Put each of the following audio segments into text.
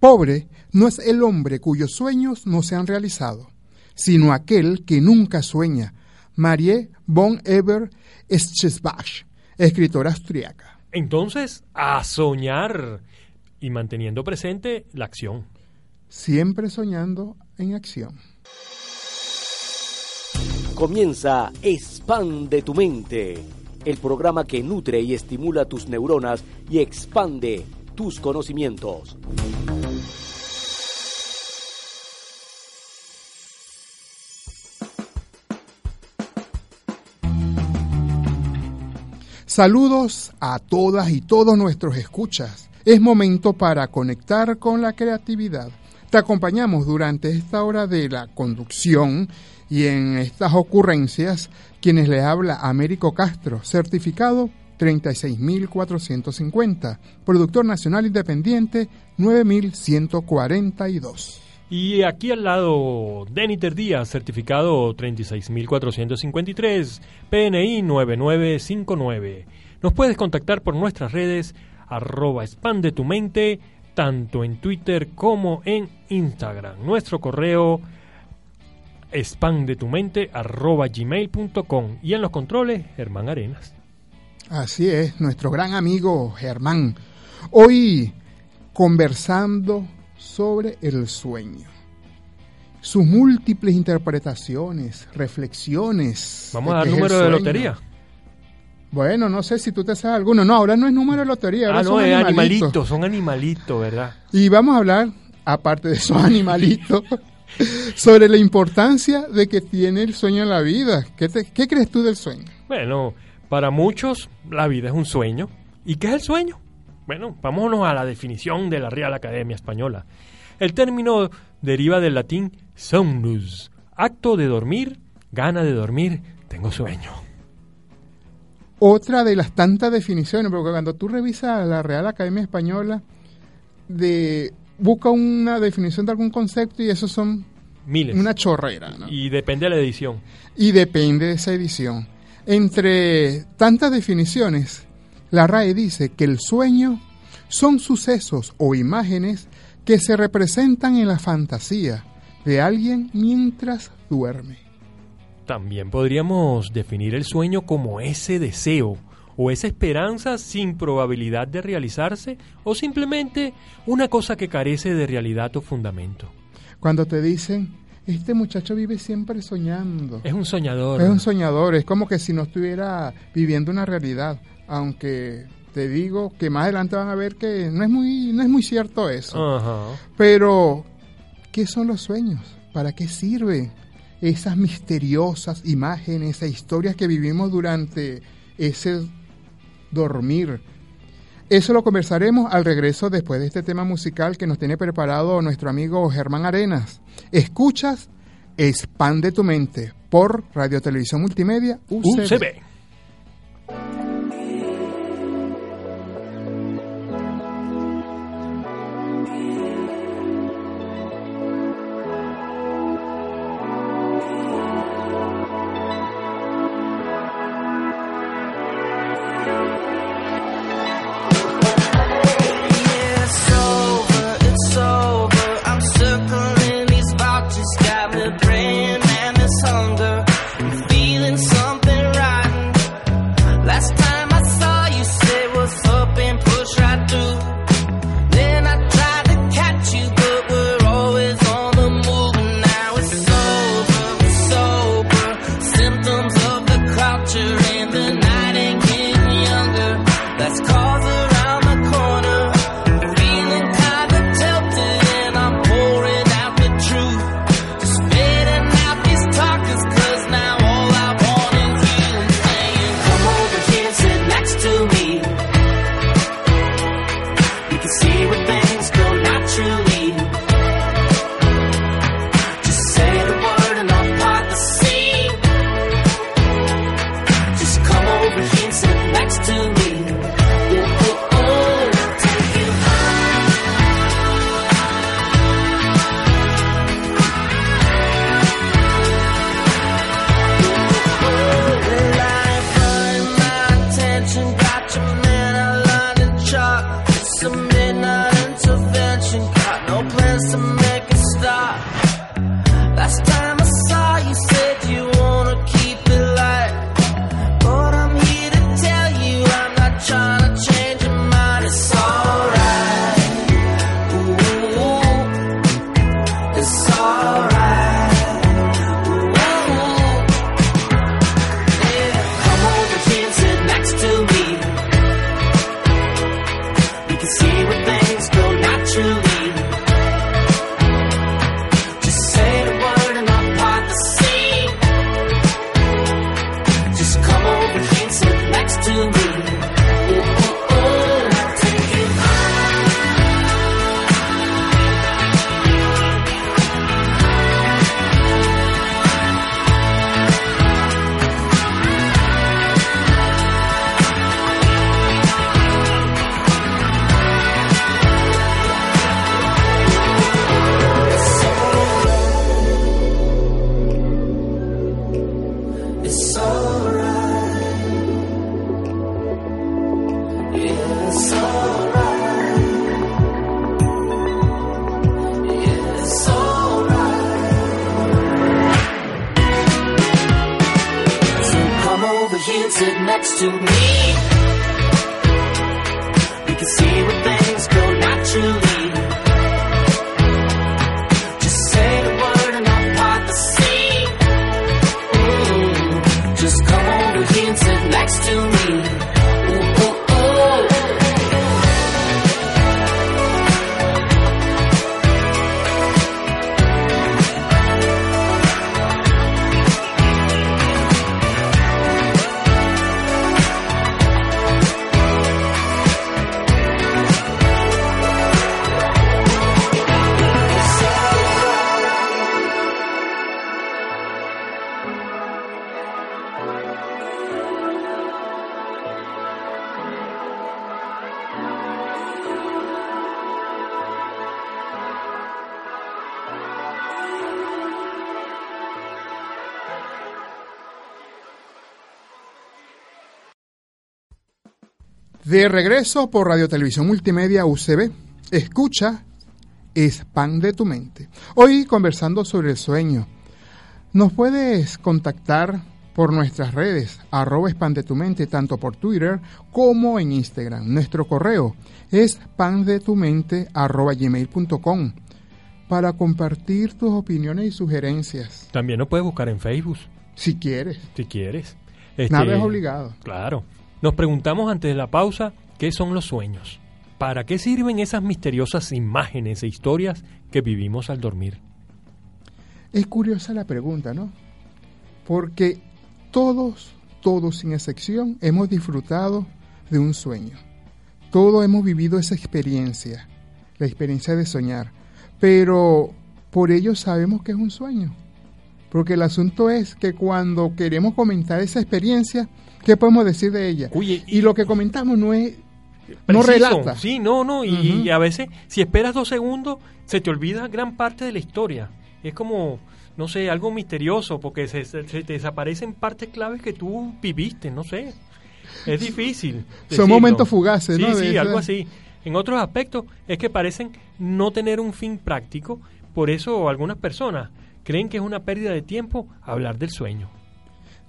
Pobre no es el hombre cuyos sueños no se han realizado, sino aquel que nunca sueña. Marie von Eber Schesbach, escritora austriaca. Entonces, a soñar y manteniendo presente la acción. Siempre soñando en acción. Comienza Expande tu mente, el programa que nutre y estimula tus neuronas y expande tus conocimientos. Saludos a todas y todos nuestros escuchas. Es momento para conectar con la creatividad. Te acompañamos durante esta hora de la conducción y en estas ocurrencias quienes le habla Américo Castro, certificado 36.450, productor nacional independiente 9.142. Y aquí al lado, Deniter Díaz, certificado 36.453, PNI 9959. Nos puedes contactar por nuestras redes, arroba expande tu mente, tanto en Twitter como en Instagram. Nuestro correo expandetumente arroba gmail.com y en los controles, Germán Arenas. Así es, nuestro gran amigo Germán. Hoy conversando sobre el sueño. Sus múltiples interpretaciones, reflexiones. Vamos a dar número de lotería. Bueno, no sé si tú te sabes alguno. No, ahora no es número de lotería. Ahora ah, no, son es animalitos. animalitos, son animalitos, ¿verdad? Y vamos a hablar, aparte de esos animalitos, sobre la importancia de que tiene el sueño en la vida. ¿Qué, te, ¿Qué crees tú del sueño? Bueno, para muchos la vida es un sueño. ¿Y qué es el sueño? Bueno, vámonos a la definición de la Real Academia Española. El término deriva del latín somnus, acto de dormir, gana de dormir, tengo sueño. Otra de las tantas definiciones, porque cuando tú revisas la Real Academia Española, de, busca una definición de algún concepto y eso son Miles. una chorrera. ¿no? Y depende de la edición. Y depende de esa edición. Entre tantas definiciones, la RAE dice que el sueño son sucesos o imágenes que se representan en la fantasía de alguien mientras duerme. También podríamos definir el sueño como ese deseo o esa esperanza sin probabilidad de realizarse o simplemente una cosa que carece de realidad o fundamento. Cuando te dicen, este muchacho vive siempre soñando. Es un soñador. Es un soñador, es como que si no estuviera viviendo una realidad, aunque te digo que más adelante van a ver que no es muy, no es muy cierto eso. Pero, ¿qué son los sueños? ¿Para qué sirven esas misteriosas imágenes e historias que vivimos durante ese dormir? Eso lo conversaremos al regreso después de este tema musical que nos tiene preparado nuestro amigo Germán Arenas. Escuchas Expande tu mente por Radio Televisión Multimedia UCB. UCB. De regreso por Radio Televisión Multimedia UCB, escucha Expande tu mente. Hoy conversando sobre el sueño. Nos puedes contactar por nuestras redes, arroba expande tu mente, tanto por Twitter como en Instagram. Nuestro correo es pandetumente arroba gmail.com para compartir tus opiniones y sugerencias, También nos puedes buscar en Facebook, si quieres. si quieres. Este, Nada es obligado. Claro. Nos preguntamos antes de la pausa qué son los sueños. ¿Para qué sirven esas misteriosas imágenes e historias que vivimos al dormir? Es curiosa la pregunta, ¿no? Porque todos, todos sin excepción, hemos disfrutado de un sueño. Todos hemos vivido esa experiencia, la experiencia de soñar. Pero por ello sabemos que es un sueño. Porque el asunto es que cuando queremos comentar esa experiencia, ¿qué podemos decir de ella? Oye, y lo que comentamos no es no Preciso. relata. Sí, no, no. Y, a veces, si esperas dos segundos, se te olvida gran parte de la historia. Es como, no sé, algo misterioso, porque se, se- se te desaparecen partes claves que tú viviste, no sé. Es difícil. Son momentos fugaces, sí, ¿no? Sí, esa- algo así. En otros aspectos, es que parecen no tener un fin práctico. Por eso, algunas personas creen que es una pérdida de tiempo hablar del sueño.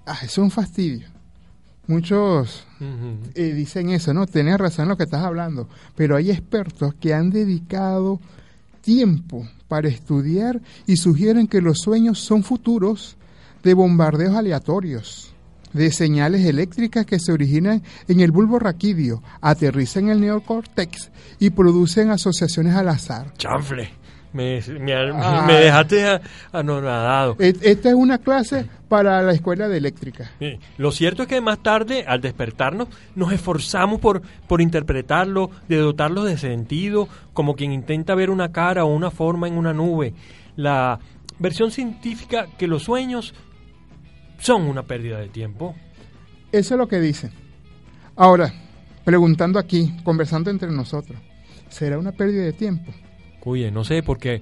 Ah, es un fastidio. Muchos eh, dicen eso, ¿no? Tienes razón en lo que estás hablando, pero hay expertos que han dedicado tiempo para estudiar y sugieren que los sueños son futuros de bombardeos aleatorios, de señales eléctricas que se originan en el bulbo raquídeo, aterrizan en el neocórtex y producen asociaciones al azar. Chanfle. Me, me, Ah. me dejaste anonadado. Et- Esta es una clase para la escuela de eléctrica. Sí. Lo cierto es que más tarde, al despertarnos, nos esforzamos por, por interpretarlo, de dotarlo de sentido, como quien intenta ver una cara o una forma en una nube. La versión científica que los sueños son una pérdida de tiempo. Eso es lo que dicen. Ahora, preguntando aquí, conversando entre nosotros, ¿será una pérdida de tiempo? Oye, no sé, porque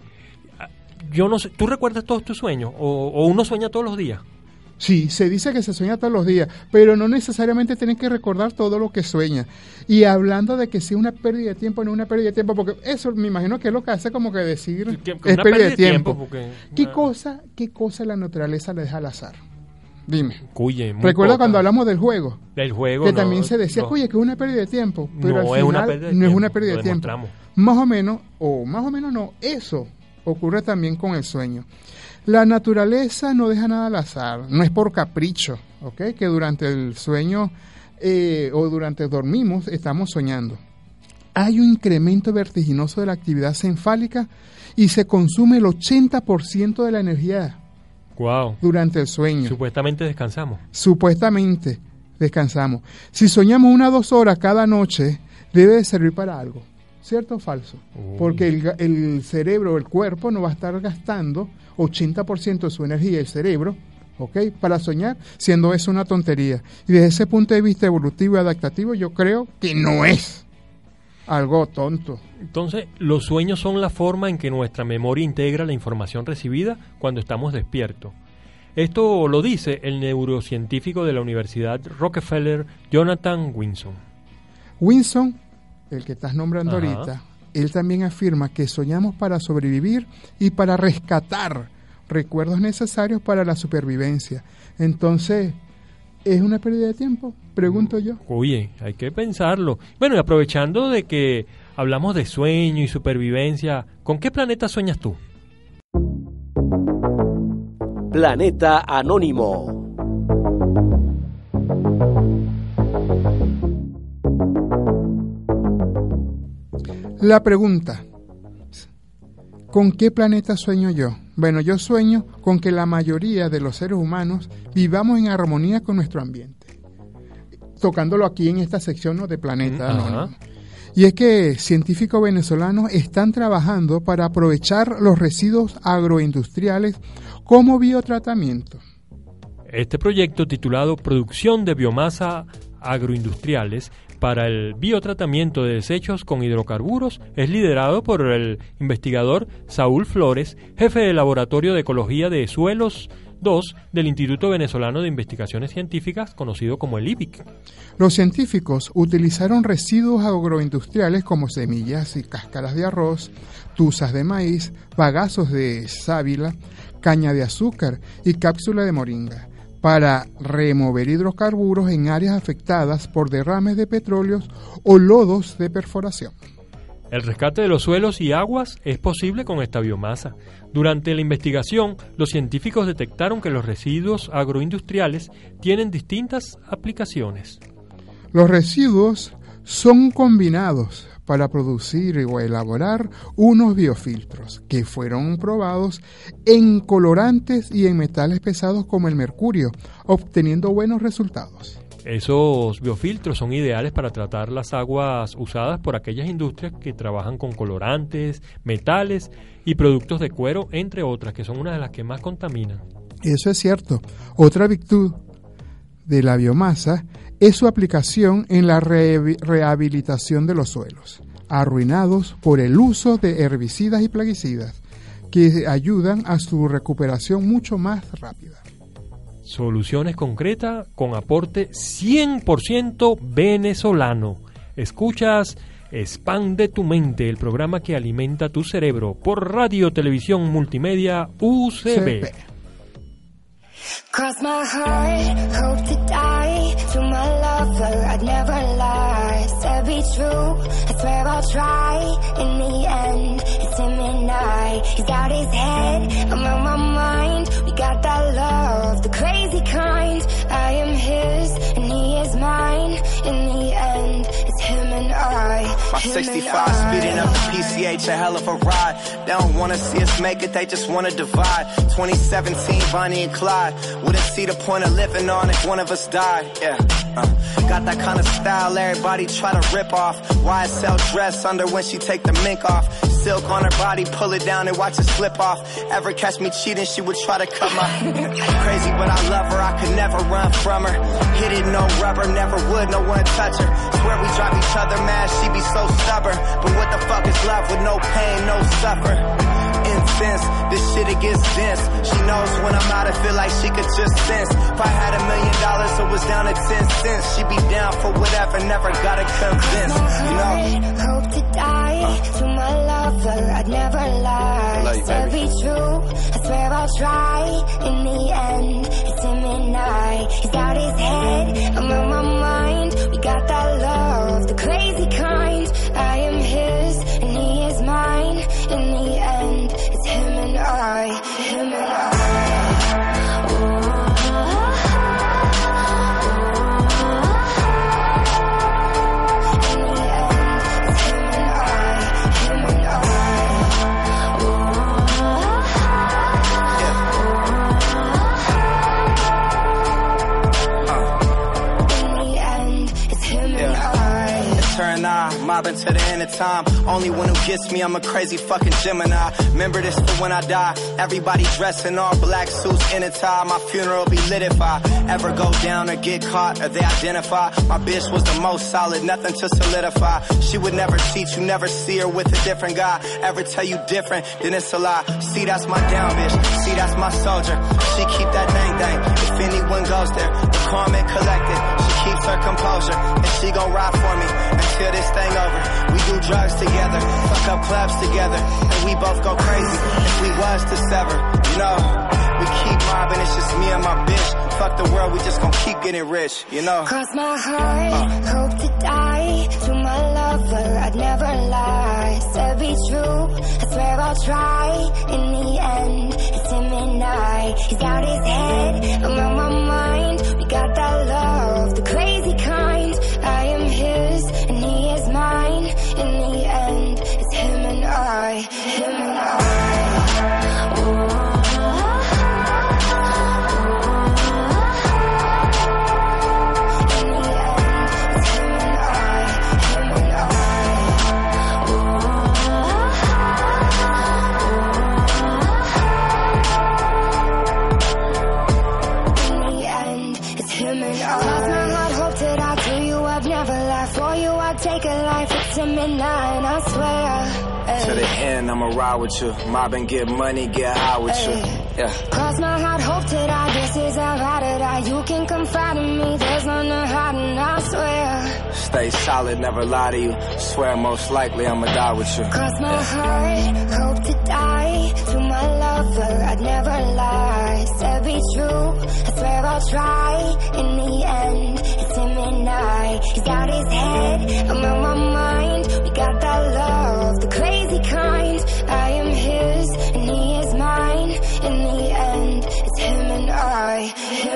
ah, yo no sé, ¿tú recuerdas todos tus sueños? ¿O, o uno sueña todos los días? Sí, se dice que se sueña todos los días, pero no necesariamente tienen que recordar todo lo que sueña. Y hablando de que si es una pérdida de tiempo, no es una pérdida de tiempo, porque eso me imagino que es lo que hace como que decir Que- que es una pérdida de tiempo. porque- ¿Qué ah, cosa, qué cosa la naturaleza le deja al azar? Dime. Cuye, Recuerda poca. cuando hablamos del juego, del juego? que no, también se decía, no. oye, que es una pérdida de tiempo, pero No, al es una pérdida de no es tiempo, una pérdida de tiempo. Más o menos, o más o menos no, eso ocurre también con el sueño. La naturaleza no deja nada al azar, no es por capricho, ¿ok? Que durante el sueño eh, o durante dormimos estamos soñando. Hay un incremento vertiginoso de la actividad cefálica y se consume el 80% de la energía Wow. durante el sueño. Supuestamente descansamos. Supuestamente descansamos. Si soñamos una o dos horas cada noche, debe de servir para algo. ¿Cierto o falso? Porque el, el cerebro, el cuerpo, no va a estar gastando 80% de su energía, el cerebro, ¿ok? Para soñar, siendo eso una tontería. Y desde ese punto de vista evolutivo y adaptativo, yo creo que no es algo tonto. Entonces, los sueños son la forma en que nuestra memoria integra la información recibida cuando estamos despiertos. Esto lo dice el neurocientífico de la Universidad Rockefeller, Jonathan Winson. Winson, el que estás nombrando Ajá. ahorita, él también afirma que soñamos para sobrevivir y para rescatar recuerdos necesarios para la supervivencia. Entonces, ¿Es una pérdida de tiempo? Pregunto yo. Oye, hay que pensarlo. Bueno, y aprovechando de que hablamos de sueño y supervivencia, ¿con qué planeta sueñas tú? Planeta Anónimo. La pregunta, ¿con qué planeta sueño yo? Bueno, yo sueño con que la mayoría de los seres humanos vivamos en armonía con nuestro ambiente. Tocándolo aquí en esta sección ¿no? de Planeta. Anónimo. Y es que científicos venezolanos están trabajando para aprovechar los residuos agroindustriales como biotratamiento. Este proyecto titulado Producción de biomasa agroindustriales para el biotratamiento de desechos con hidrocarburos es liderado por el investigador Saúl Flores, jefe del Laboratorio de Ecología de Suelos 2 del Instituto Venezolano de Investigaciones Científicas, conocido como el IBIC. Los científicos utilizaron residuos agroindustriales como semillas y cáscaras de arroz, tuzas de maíz, bagazos de sábila, caña de azúcar y cápsula de moringa para remover hidrocarburos en áreas afectadas por derrames de petróleos o lodos de perforación. El rescate de los suelos y aguas es posible con esta biomasa. Durante la investigación, los científicos detectaron que los residuos agroindustriales tienen distintas aplicaciones. Los residuos son combinados para producir o elaborar unos biofiltros que fueron probados en colorantes y en metales pesados como el mercurio, obteniendo buenos resultados. Esos biofiltros son ideales para tratar las aguas usadas por aquellas industrias que trabajan con colorantes, metales y productos de cuero, entre otras, que son una de las que más contaminan. Eso es cierto. Otra virtud de la biomasa es su aplicación en la re- rehabilitación de los suelos, arruinados por el uso de herbicidas y plaguicidas, que ayudan a su recuperación mucho más rápida. Soluciones concretas con aporte 100% venezolano. Escuchas Expande tu mente, el programa que alimenta tu cerebro por Radio Televisión Multimedia UCB. CP. Cross my heart, hope to die. To my lover, I'd never lie. Said be true, I swear I'll try. In the end, it's him and I. He's got his head, I'm on my mind. We got that love, the crazy kind. My 65 I. speeding up the PCH, a hell of a ride. They don't wanna see us make it, they just wanna divide. 2017, Bonnie and Clyde. Wouldn't see the point of living on if one of us died. Yeah. Uh, got that kind of style everybody try to rip off. YSL dress under when she take the mink off. Silk on her body, pull it down and watch it slip off. Ever catch me cheating, she would try to cut my crazy, but I love her. I could never run from her. Hit it, no rubber, never would, no one touch her. Swear we drive each other mad, she be so stubborn. But what the fuck is love with no pain, no suffer? Incense, this shit it gets dense. She knows when I'm out, I feel like she could just sense. If I had a million dollars, it was down to 10 cents. She'd be down for whatever, never gotta convince. You know? To my lover. I'd never lie. Love you, Said be true. I swear I'll try. In the end, it's him and I. He's got his head, I'm on my mind. We got that love, the crazy kind. I am his, and he is mine. In the end, it's him and I. Him and I. mobbing to the end of time. Only one who gets me, I'm a crazy fucking Gemini. Remember this for when I die. Everybody dressed in all black suits in a tie. My funeral be lit if I ever go down or get caught or they identify. My bitch was the most solid, nothing to solidify. She would never cheat, you never see her with a different guy. Ever tell you different, then it's a lie. See, that's my down bitch. See, that's my soldier. She keep that thing thing. If anyone goes there, the and collected. She keeps her composure, and she gon' ride for me until this thing over. We do drugs together, fuck up clubs together, and we both go crazy if we was to sever. You know, we keep mobbing, it's just me and my bitch. Fuck the world, we just gon' keep getting rich, you know? Cross my heart, hope to die. To my lover, I'd never lie. Said be true, I swear I'll try. In the end, it's him and I. He's got his head, I'm on my mind. Ride with you. Mob and get money, get high with you. Yeah. Cross my heart, hope to die. This is how I to die. You can confide in me. There's none to hide, and I swear. Stay solid, never lie to you. Swear most likely I'ma die with you. Cross my heart, hope to die. To my lover, I'd never lie. Said be true, I swear I'll try. In the end, it's him and I. He's got his head, I'm on my mind. We got that love, the crazy kind. I am his, and he boy.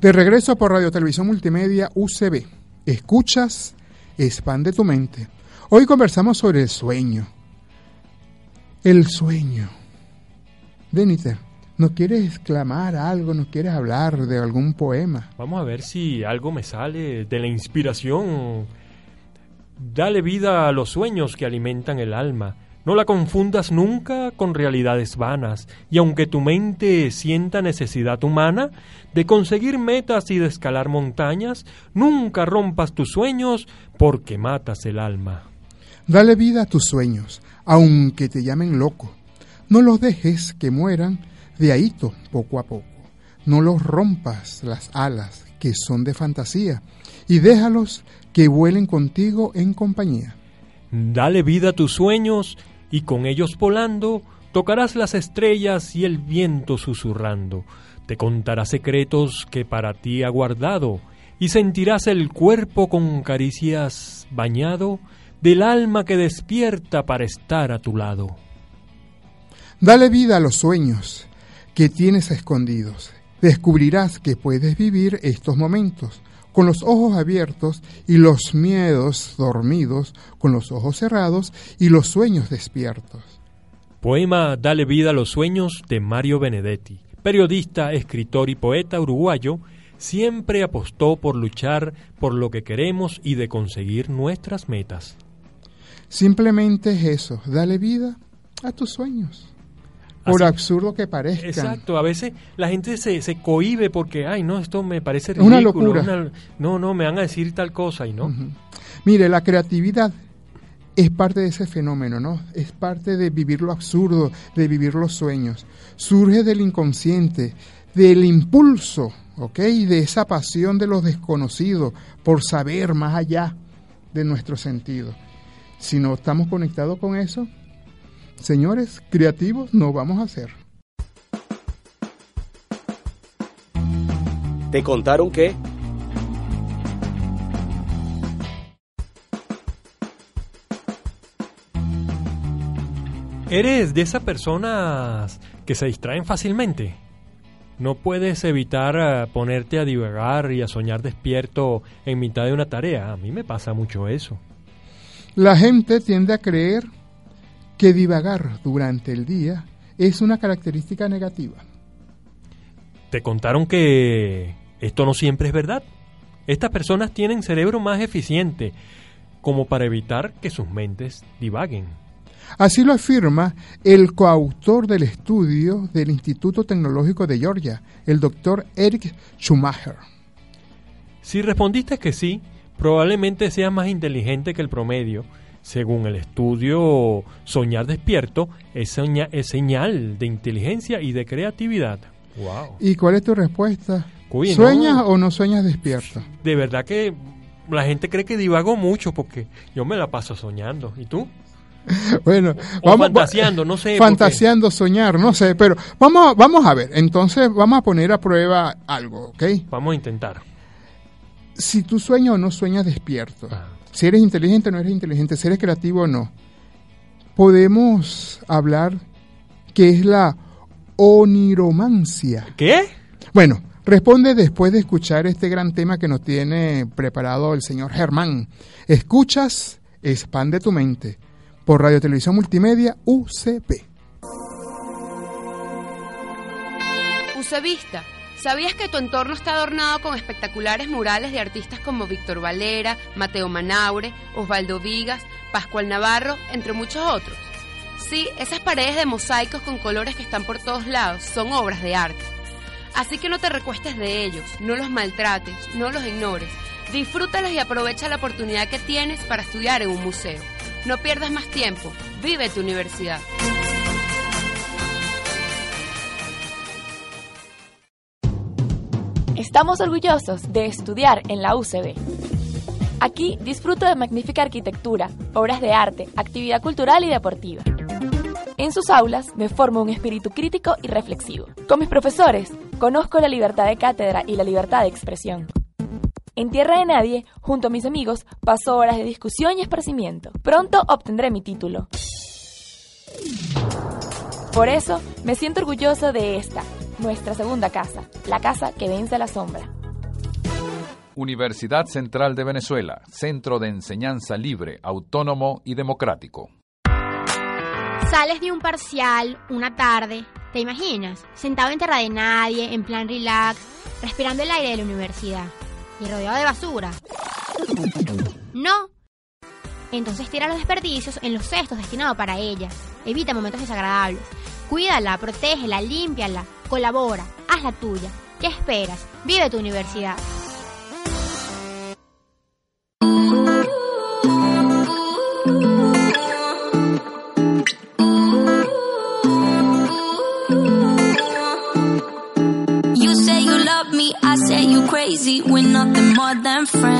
De regreso por Radio Televisión Multimedia UCB. Escuchas, expande tu mente. Hoy conversamos sobre el sueño. El sueño. Deniter, ¿nos quieres exclamar algo? ¿Nos quieres hablar de algún poema? Vamos a ver si algo me sale de la inspiración. Dale vida a los sueños que alimentan el alma. No la confundas nunca con realidades vanas, y aunque tu mente sienta necesidad humana de conseguir metas y de escalar montañas, nunca rompas tus sueños porque matas el alma. Dale vida a tus sueños, aunque te llamen loco. No los dejes que mueran de ahito poco a poco. No los rompas las alas que son de fantasía y déjalos que vuelen contigo en compañía. Dale vida a tus sueños y con ellos volando tocarás las estrellas y el viento susurrando. Te contará secretos que para ti ha guardado y sentirás el cuerpo con caricias bañado del alma que despierta para estar a tu lado. Dale vida a los sueños que tienes escondidos. Descubrirás que puedes vivir estos momentos con los ojos abiertos y los miedos dormidos, con los ojos cerrados y los sueños despiertos. Poema Dale vida a los sueños de Mario Benedetti, periodista, escritor y poeta uruguayo, siempre apostó por luchar por lo que queremos y de conseguir nuestras metas. Simplemente es eso, dale vida a tus sueños. Por Así- absurdo que parezcan. Exacto, a veces la gente se, se cohíbe porque, ay, no, esto me parece Es una ridículo. locura. una- no, no, me van a decir tal cosa y no. Mire, la creatividad es parte de ese fenómeno, ¿no? Es parte de vivir lo absurdo, de vivir los sueños. Surge del inconsciente, del impulso, ¿ok? De esa pasión de los desconocidos por saber más allá de nuestro sentido. Si no estamos conectados con eso, señores, creativos no vamos a ser. ¿Te contaron que? ¿Eres de esas personas que se distraen fácilmente? No puedes evitar eh, ponerte a divagar y a soñar despierto en mitad de una tarea. A mí me pasa mucho eso. La gente tiende a creer que divagar durante el día es una característica negativa. Te contaron que esto no siempre es verdad. Estas personas tienen cerebro más eficiente como para evitar que sus mentes divaguen. Así lo afirma el coautor del estudio del Instituto Tecnológico de Georgia, el doctor Eric Schumacher. Si respondiste que sí, probablemente seas más inteligente que el promedio. Según el estudio, soñar despierto es, soña- es señal de inteligencia y de creatividad. Wow. ¿Y cuál es tu respuesta? Uy, no. ¿Sueñas o no sueñas despierto? De verdad que la gente cree que divago mucho porque yo me la paso soñando. ¿Y tú? Bueno, O fantaseando, no sé, Fantaseando, soñar, no sé, pero vamos, vamos a ver. Entonces vamos a poner a prueba algo, ¿ok? Vamos a intentar. Si tú sueñas o no sueñas despierto, Ah. Si eres inteligente o no eres inteligente, si eres creativo o no, podemos hablar que es la oniromancia. ¿Qué? Bueno, responde después de escuchar este gran tema que nos tiene preparado el señor Germán. Escuchas, expande tu mente por Radio Televisión Multimedia UCP. Usevista, ¿sabías que tu entorno está adornado con espectaculares murales de artistas como Víctor Valera, Mateo Manaure, Osvaldo Vigas, Pascual Navarro, entre muchos otros? Sí, esas paredes de mosaicos con colores que están por todos lados son obras de arte. Así que no te recuestes de ellos, no los maltrates, no los ignores. Disfrútalos y aprovecha la oportunidad que tienes para estudiar en un museo. No pierdas más tiempo, vive tu universidad. Estamos orgullosos de estudiar en la UCB. Aquí disfruto de magnífica arquitectura, obras de arte, actividad cultural y deportiva. En sus aulas me formo un espíritu crítico y reflexivo. Con mis profesores conozco la libertad de cátedra y la libertad de expresión. En Tierra de Nadie, junto a mis amigos, paso horas de discusión y esparcimiento. Pronto obtendré mi título. Por eso, me siento orgulloso de esta, nuestra segunda casa, la casa que vence a la sombra. Universidad Central de Venezuela, centro de enseñanza libre, autónomo y democrático. Sales de un parcial, una tarde, ¿te imaginas? Sentado en tierra de nadie, en plan relax, respirando el aire de la universidad y rodeado de basura. No. Entonces tira los desperdicios en los cestos destinados para ella. Evita momentos desagradables. Cuídala, protégela, límpiala, colabora, haz la tuya. ¿Qué esperas? Vive tu universidad. You say you love me, I say you crazy. We're nothing more than friends.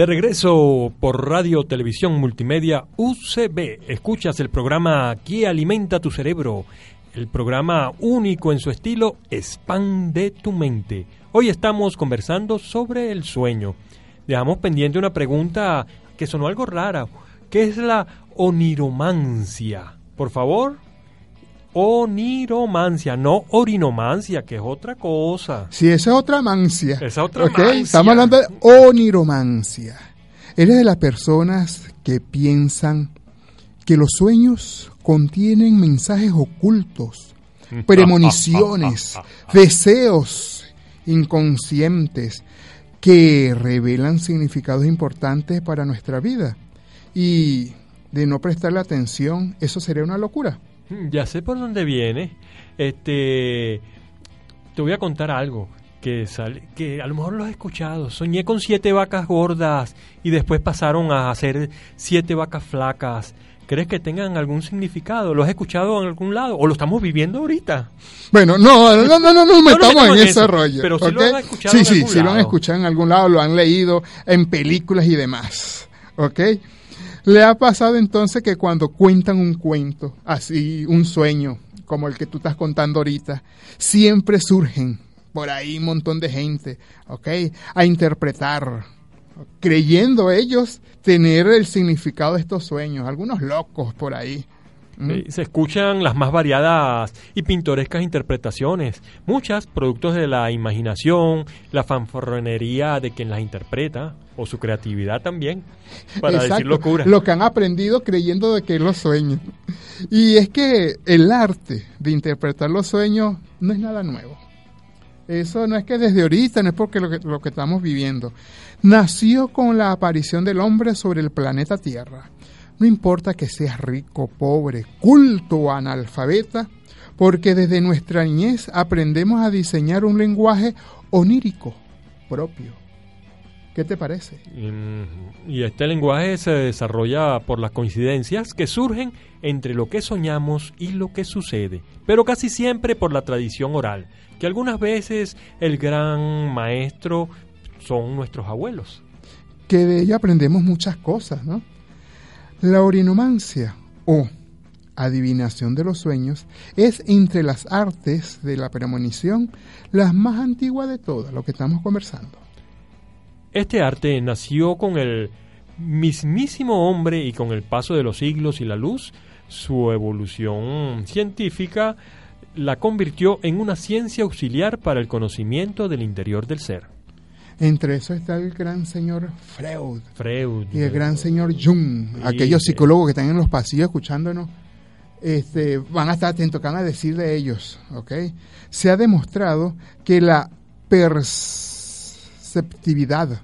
De regreso por Radio Televisión Multimedia UCB, escuchas el programa que alimenta tu cerebro, el programa único en su estilo, expande tu mente. Hoy estamos conversando sobre el sueño. Dejamos pendiente una pregunta que sonó algo rara. ¿Qué es la oniromancia? Por favor. Oniromancia, no orinomancia, que es otra cosa. Si esa es otra mancia. Esa otra ¿ok? mancia. Estamos hablando de oniromancia. Eres de las personas que piensan que los sueños contienen mensajes ocultos, premoniciones, deseos inconscientes que revelan significados importantes para nuestra vida. Y de no prestarle atención, eso sería una locura. Mm, Ya sé por dónde viene. Este, te voy a contar algo que sale, que a lo mejor lo has escuchado. Soñé con siete vacas gordas y después pasaron a hacer siete vacas flacas. ¿Crees que tengan algún significado? ¿Lo has escuchado en algún lado o lo estamos viviendo ahorita? Bueno, no, no, no, no nos metamos metemos en ese rollo. pero sí lo han escuchado Sí, sí, sí lo han escuchado en algún lado, lo han leído en películas y demás. ¿Ok? Le ha pasado entonces que cuando cuentan un cuento, así, un sueño, como el que tú estás contando ahorita, siempre surgen por ahí un montón de gente, ¿ok? A interpretar, creyendo ellos tener el significado de estos sueños, algunos locos por ahí. ¿Mm? Eh, Se escuchan las más variadas y pintorescas interpretaciones, muchas productos de la imaginación, la fanfarronería de quien las interpreta, o su creatividad también, para decir locura. Lo que han aprendido creyendo de que los sueños. Y es que el arte de interpretar los sueños no es nada nuevo. Eso no es que desde ahorita, no es porque lo que, lo que estamos viviendo. Nació con la aparición del hombre sobre el planeta Tierra. No importa que seas rico, pobre, culto o analfabeta, porque desde nuestra niñez aprendemos a diseñar un lenguaje onírico propio. ¿Qué te parece? Mm, Y este lenguaje se desarrolla por las coincidencias que surgen entre lo que soñamos y lo que sucede, pero casi siempre por la tradición oral, que algunas veces el gran maestro son nuestros abuelos. que de ella aprendemos muchas cosas, ¿no? La orinomancia o adivinación de los sueños es entre las artes de la premonición las más antiguas de todas, lo que estamos conversando. Este arte nació con el mismísimo hombre y con el paso de los siglos y la luz, su evolución científica la convirtió en una ciencia auxiliar para el conocimiento del interior del ser. Entre eso está el gran señor Freud Freud. y el gran señor Jung, Sí, aquellos psicólogos que están en los pasillos escuchándonos. Este, van a estar atentos, que van a decir de ellos, ¿ok? Se ha demostrado que la perceptividad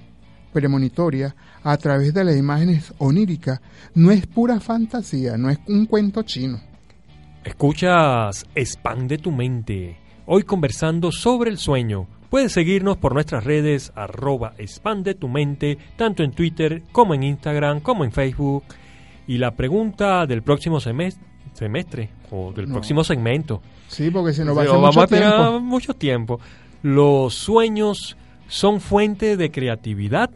premonitoria a través de las imágenes oníricas no es pura fantasía, no es un cuento chino. Escuchas Expande tu mente. Hoy conversando sobre el sueño. Puedes seguirnos por nuestras redes arroba expande tu mente, tanto en Twitter como en Instagram, como en Facebook. Y la pregunta del próximo semes- semestre o del No. próximo segmento. Sí, porque se nos va a Pero hacer vamos mucho a esperar tiempo. mucho tiempo. ¿Los sueños son fuente de creatividad?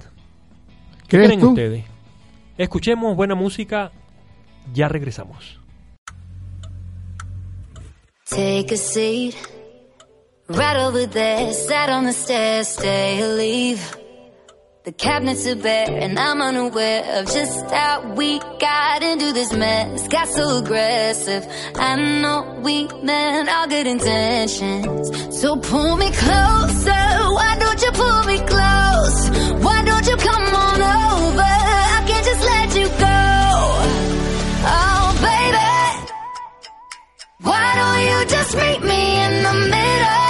¿Qué ¿Crees creen tú? ustedes? Escuchemos buena música. Ya regresamos. Take a seat. Right over there, sat on the stairs, stay or leave. The cabinets are bare and I'm unaware of just how we got into this mess. Got so aggressive. I know we meant all good intentions. So pull me closer. Why don't you pull me close? Why don't you come on over? I can't just let you go. Oh, baby. Why don't you just meet me in the middle?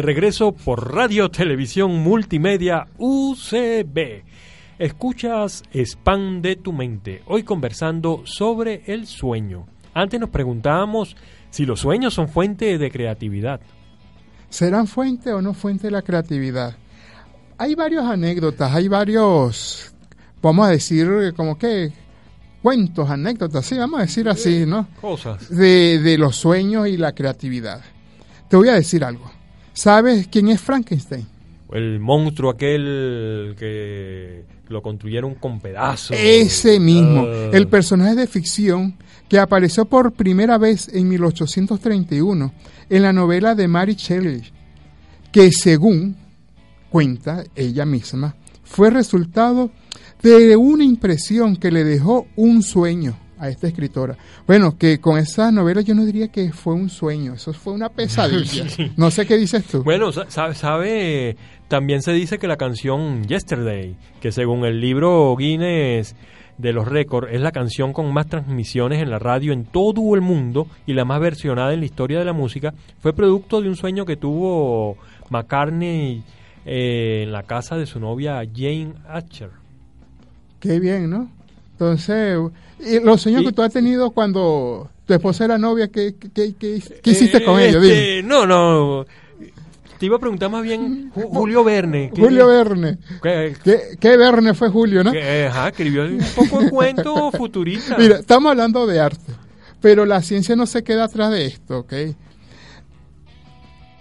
De regreso por Radio Televisión Multimedia UCB. Escuchas Expande tu mente. Hoy conversando sobre el sueño. Antes nos preguntábamos si los sueños son fuente de creatividad. ¿Serán fuente o no fuente de la creatividad? Hay varias anécdotas, hay varios, vamos a decir, como que cuentos, anécdotas, sí, vamos a decir así, ¿no? Cosas. De, de los sueños y la creatividad. Te voy a decir algo. ¿Sabes quién es Frankenstein? El monstruo aquel que lo construyeron con pedazos. Ese mismo, Ah. el personaje de ficción que apareció por primera vez en 1831 en la novela de Mary Shelley, que según cuenta ella misma, fue resultado de una impresión que le dejó un sueño a esta escritora. Bueno, que con esa novela yo no diría que fue un sueño, eso fue una pesadilla. No sé qué dices tú. Bueno, sa- sabe, sabe, también se dice que la canción Yesterday, que según el libro Guinness de los récords, es la canción con más transmisiones en la radio en todo el mundo y la más versionada en la historia de la música, fue producto de un sueño que tuvo McCartney eh, en la casa de su novia Jane Archer. Qué bien, ¿no? Entonces, y los sueños Y- que tú has tenido cuando tu esposa era novia, ¿qué, qué, qué- qué- hiciste con Eh, ella? este, Dime. no, no. Te iba a preguntar más bien Ju- Julio Verne. ¿qué- Julio Verne. qué- ¿Qué, qué Verne fue Julio, no? ajá, escribió un poco de cuento futurista. Mira, estamos hablando de arte, pero la ciencia no se queda atrás de esto, ¿ok?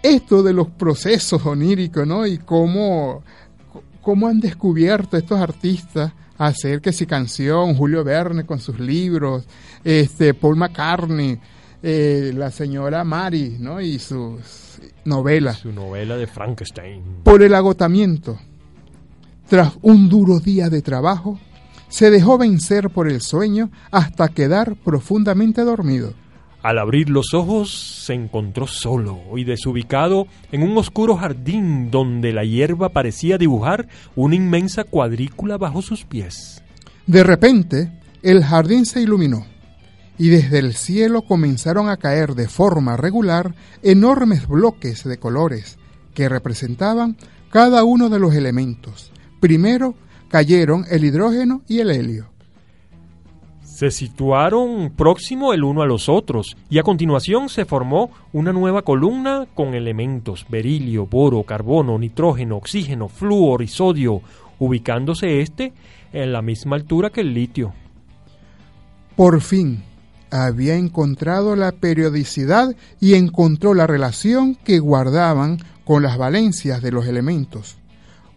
Esto de los procesos oníricos, ¿no? Y cómo, cómo han descubierto estos artistas hacer que si canción, Julio Verne con sus libros, este Paul McCartney, eh, la señora Mary, ¿no? Y sus novelas. Su novela de Frankenstein. Por el agotamiento. tras un duro día de trabajo, se dejó vencer por el sueño hasta quedar profundamente dormido. Al abrir los ojos se encontró solo y desubicado en un oscuro jardín donde la hierba parecía dibujar una inmensa cuadrícula bajo sus pies. De repente, el jardín se iluminó y desde el cielo comenzaron a caer de forma regular enormes bloques de colores que representaban cada uno de los elementos. Primero cayeron el hidrógeno y el helio. Se situaron próximo el uno a los otros y a continuación se formó una nueva columna con elementos berilio, boro, carbono, nitrógeno, oxígeno, flúor y sodio, ubicándose este en la misma altura que el litio. Por fin, había encontrado la periodicidad y encontró la relación que guardaban con las valencias de los elementos.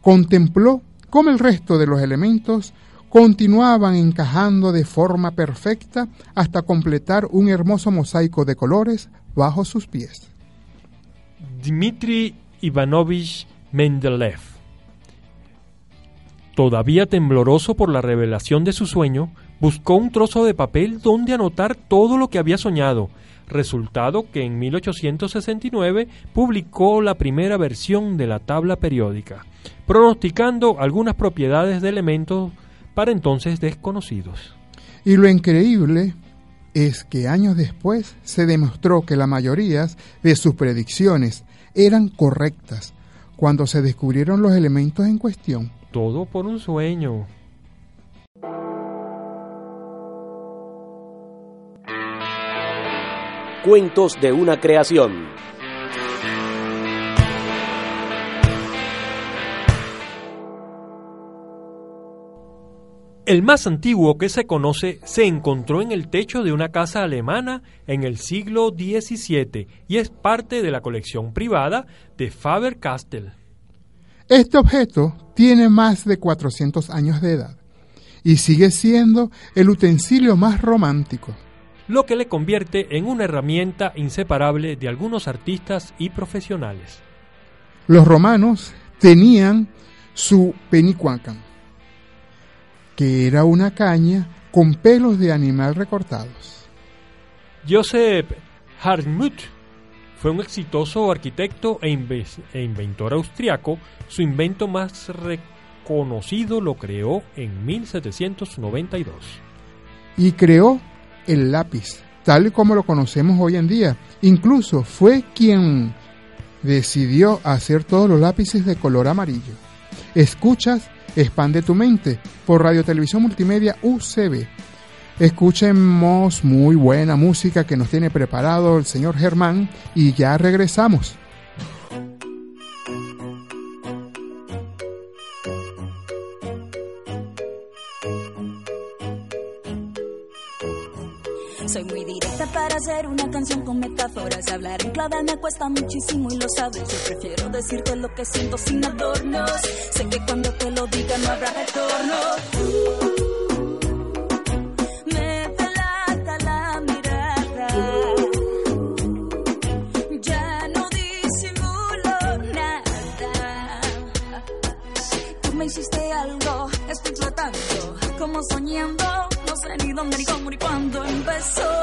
Contempló cómo el resto de los elementos continuaban encajando de forma perfecta hasta completar un hermoso mosaico de colores bajo sus pies. Dmitri Ivanovich Mendeleev. Todavía tembloroso por la revelación de su sueño, buscó un trozo de papel donde anotar todo lo que había soñado, resultado que en 1869 publicó la primera versión de la tabla periódica, pronosticando algunas propiedades de elementos para entonces desconocidos. Y lo increíble es que años después se demostró que la mayoría de sus predicciones eran correctas cuando se descubrieron los elementos en cuestión. Todo por un sueño. Cuentos de una creación. El más antiguo que se conoce se encontró en el techo de una casa alemana en el siglo XVII y es parte de la colección privada de Faber-Castell. Este objeto tiene más de 400 años de edad y sigue siendo el utensilio más romántico lo que le convierte en una herramienta inseparable de algunos artistas y profesionales. Los romanos tenían su penicuacam, que era una caña con pelos de animal recortados. Joseph Hartmut fue un exitoso arquitecto e, e inventor austriaco. Su invento más reconocido lo creó en 1792. Y creó el lápiz, tal como lo conocemos hoy en día. Incluso fue quien decidió hacer todos los lápices de color amarillo. Escuchas Expande tu mente por Radio Televisión Multimedia UCB. Escuchemos muy buena música que nos tiene preparado el señor Germán y ya regresamos. Soy muy para hacer una canción con metáforas. Hablar en clave me cuesta muchísimo y lo sabes. Yo prefiero decirte lo que siento sin adornos. Sé que cuando te lo diga no habrá retorno. Me delata la mirada. Ya no disimulo nada. Tú me hiciste algo, estoy tratando, como soñando sé ni dónde, ni cómo, ni cuándo empezó.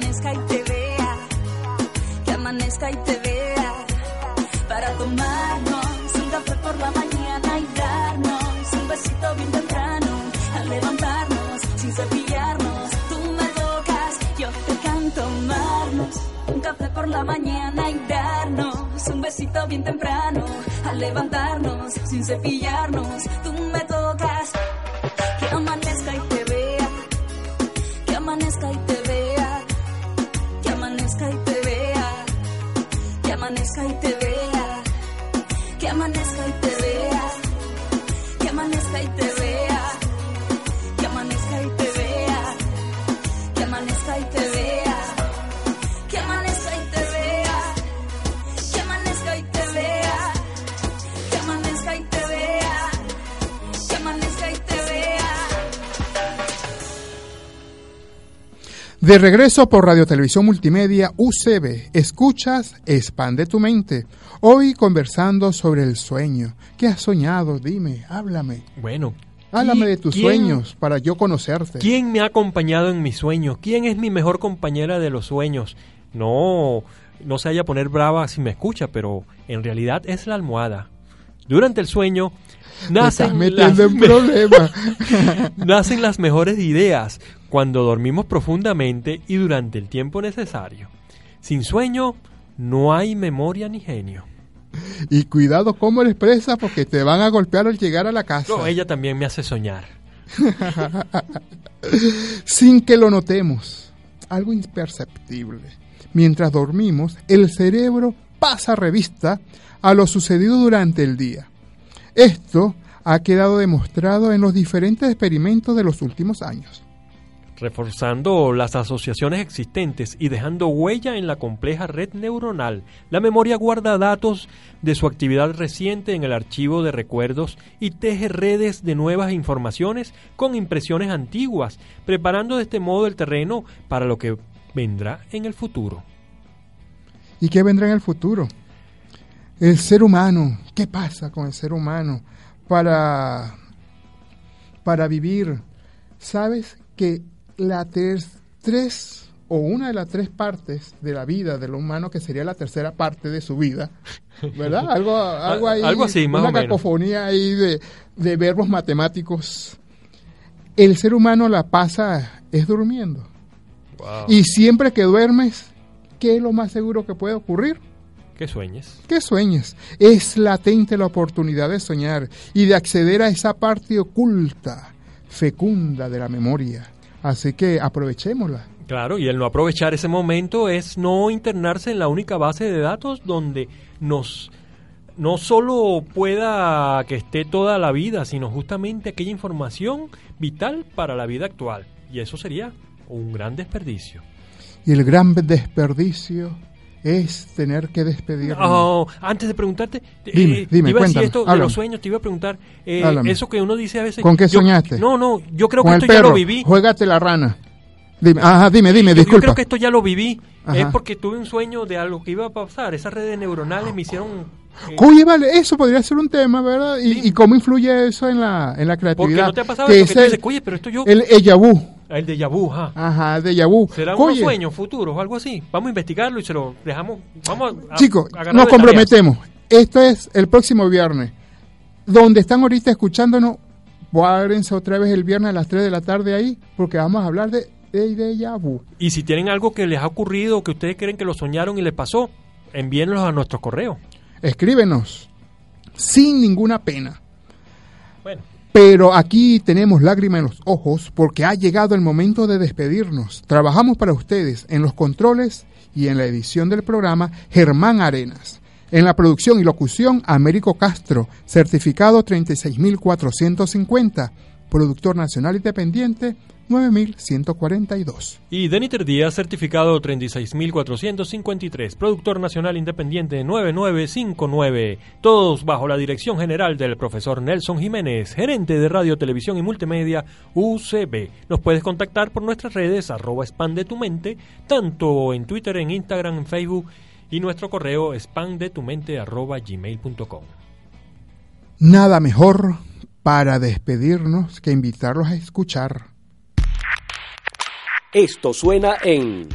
Amanezca y te vea, que amanezca y te vea, para tomarnos un café por la mañana y darnos un besito bien temprano, al levantarnos sin cepillarnos, tú me tocas, yo te canto amarnos, un café por la mañana y darnos un besito bien temprano, al levantarnos sin cepillarnos, tú me De regreso por Radio Televisión Multimedia UCB, escuchas Expande tu mente. Hoy conversando sobre el sueño. ¿Qué has soñado? Dime, háblame. Bueno. Háblame ¿qui- de tus quién- sueños para yo conocerte. ¿Quién me ha acompañado en mis sueños? ¿Quién es mi mejor compañera de los sueños? No, no se haya poner brava si me escucha, pero en realidad es la almohada. Durante el sueño estás nacen, metiendo las, en problemas. nacen las mejores ideas cuando dormimos profundamente y durante el tiempo necesario. Sin sueño no hay memoria ni genio. y cuidado cómo le expresas porque te van a golpear al llegar a la casa. No, ella también me hace soñar. Sin que lo notemos. Algo imperceptible. Mientras dormimos, el cerebro pasa revista a lo sucedido durante el día. Esto ha quedado demostrado en los diferentes experimentos de los últimos años. Reforzando las asociaciones existentes y dejando huella en la compleja red neuronal, la memoria guarda datos de su actividad reciente en el archivo de recuerdos y teje redes de nuevas informaciones con impresiones antiguas, preparando de este modo el terreno para lo que vendrá en el futuro. ¿Y qué vendrá en el futuro? El ser humano, ¿qué pasa con el ser humano para, para vivir? ¿Sabes que la tres, tres o una de las tres partes de la vida del humano, que sería la tercera parte de su vida, ¿verdad? Algo, algo, ahí, Algo así, más una o menos. cacofonía ahí de, de verbos matemáticos. El ser humano la pasa es durmiendo. Y siempre que duermes, ¿qué es lo más seguro que puede ocurrir? Que sueñes. que sueñes. Es latente la oportunidad de soñar y de acceder a esa parte oculta, fecunda de la memoria. Así que aprovechémosla. Claro, y el no aprovechar ese momento es no internarse en la única base de datos donde nos no solo pueda que esté toda la vida, sino justamente aquella información vital para la vida actual. Y eso sería un gran desperdicio. Y el gran desperdicio es tener que despedirnos. Oh, antes de preguntarte, eh, Dime, dime, te iba a decir esto de los sueños, te iba a preguntar, eh, eso que uno dice a veces... ¿Con qué yo- soñaste? No, no, yo creo Con que esto ya lo viví. juégate la rana. Dime, ajá, dime, dime, Yo- Yo disculpa. creo que esto ya lo viví. Ajá. Es porque tuve un sueño de algo que iba a pasar. Esas redes neuronales me hicieron... eh, Oye, vale, eso podría ser un tema, ¿verdad? ¿Y, y cómo influye eso en la, en la porque creatividad? no te ha pasado Que eso, que tú el- dices, oye, pero esto yo... El déjà vu. El de vu, ajá. Ajá, el déjà vu. ¿Será Oye, unos sueños futuros o algo así? Vamos a investigarlo y se lo dejamos... Vamos a, Chicos, a nos de tarea. comprometemos. Esto es el próximo viernes. Donde están ahorita escuchándonos, guárdense otra vez el viernes a las 3 de la tarde ahí, porque vamos a hablar de, de vu. Y si tienen algo que les ha ocurrido o que ustedes creen que lo soñaron y les pasó, envíenlos a nuestro correo. Escríbenos sin ninguna pena. Pero aquí tenemos lágrimas en los ojos porque ha llegado el momento de despedirnos. Trabajamos para ustedes en los controles y en la edición del programa Germán Arenas. En la producción y locución Américo Castro, certificado 36450. Productor nacional independiente 9142. Y Deniter Díaz, certificado 36453, productor nacional independiente 9959, todos bajo la dirección general del profesor Nelson Jiménez, gerente de radio, televisión y multimedia UCB. Nos puedes contactar por nuestras redes arroba expande tu mente, tanto en Twitter, en Instagram, en Facebook y nuestro correo expandetumente arroba gmail.com. Nada mejor para despedirnos que invitarlos a escuchar Esto suena en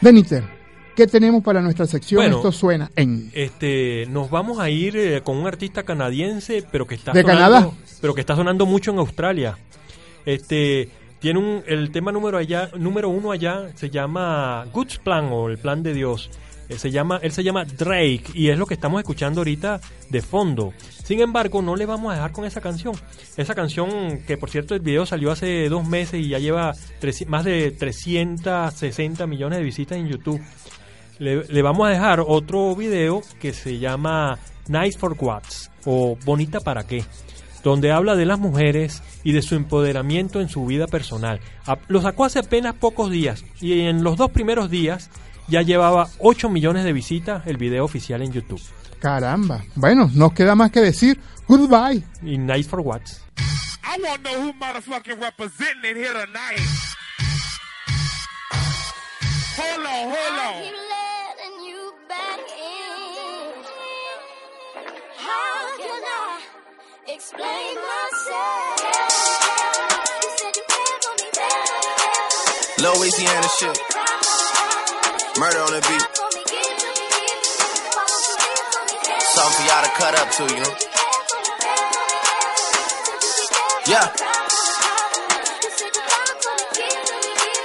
Benítez, ¿qué tenemos para nuestra sección? Bueno, Esto suena en... Este, nos vamos a ir eh, con un artista canadiense, pero que está ¿De sonando, Canadá? pero que está sonando mucho en Australia. Este, tiene un, el tema número allá, número uno allá se llama God's Plan o el Plan de Dios. Eh, se llama, él se llama Drake y es lo que estamos escuchando ahorita de fondo. Sin embargo, no le vamos a dejar con esa canción. Esa canción, que por cierto el video salió hace dos meses y ya lleva tres- más de 360 millones de visitas en YouTube. Le, le vamos a dejar otro video que se llama Nice for What's o Bonita para qué, donde habla de las mujeres y de su empoderamiento en su vida personal. Lo sacó hace apenas pocos días y en los dos primeros días ya llevaba 8 millones de visitas el video oficial en YouTube. Caramba. Bueno, nos queda más que decir goodbye. Y Nice for What's. I want to know who motherfucking representing it here tonight. Hold on, hold on. letting you back in. How can I explain myself? Louisiana shit. Murder on the beat. Something for y'all to cut up to, you know? Yeah.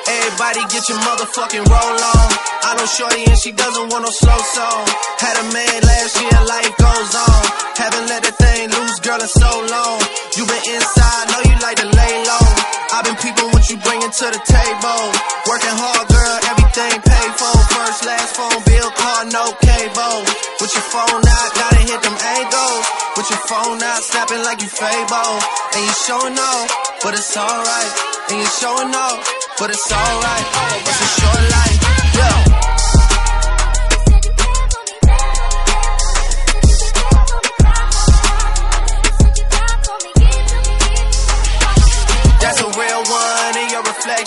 Everybody get your motherfucking roll on. I know Shorty and she doesn't want no slow song. Had a man last year, life goes on. Haven't let that thing loose, girl, in so long. You been inside, know you like to lay low. I've been peeping what you bringing to the table. Working hard, girl, everything paid for. First, last phone bill, car, no cable. With your phone out, gotta hit them angles. With your phone out, snapping like you Fable. And you showing off, but it's alright. And you showing off, but it's alright. It's a short life,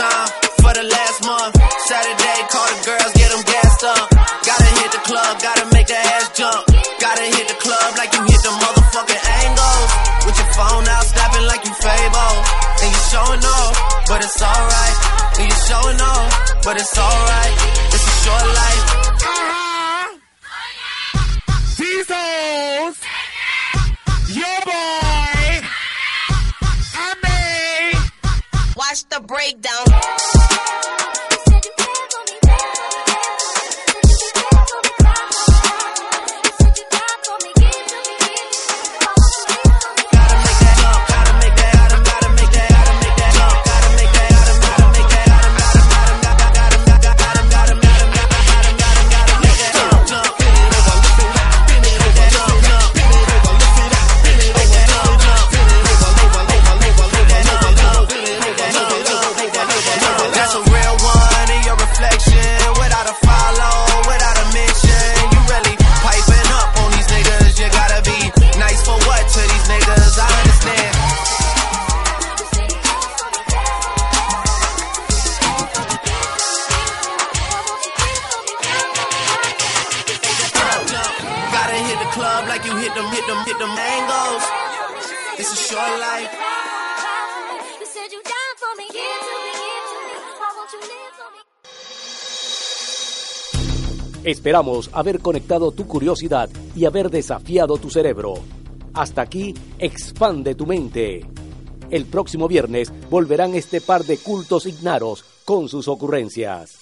Overtime for the last month. Saturday, call the girls, get them gassed up. Gotta hit the club, gotta make the ass jump. Gotta hit the club like you hit the motherfucking angles. With your phone out, snapping like you Fable. And you showing off, but it's alright. And you showing off, but it's alright. It's a short life. Watch the breakdown. Esperamos haber conectado tu curiosidad y haber desafiado tu cerebro. Hasta aquí, expande tu mente. El próximo viernes volverán este par de cultos ignaros con sus ocurrencias.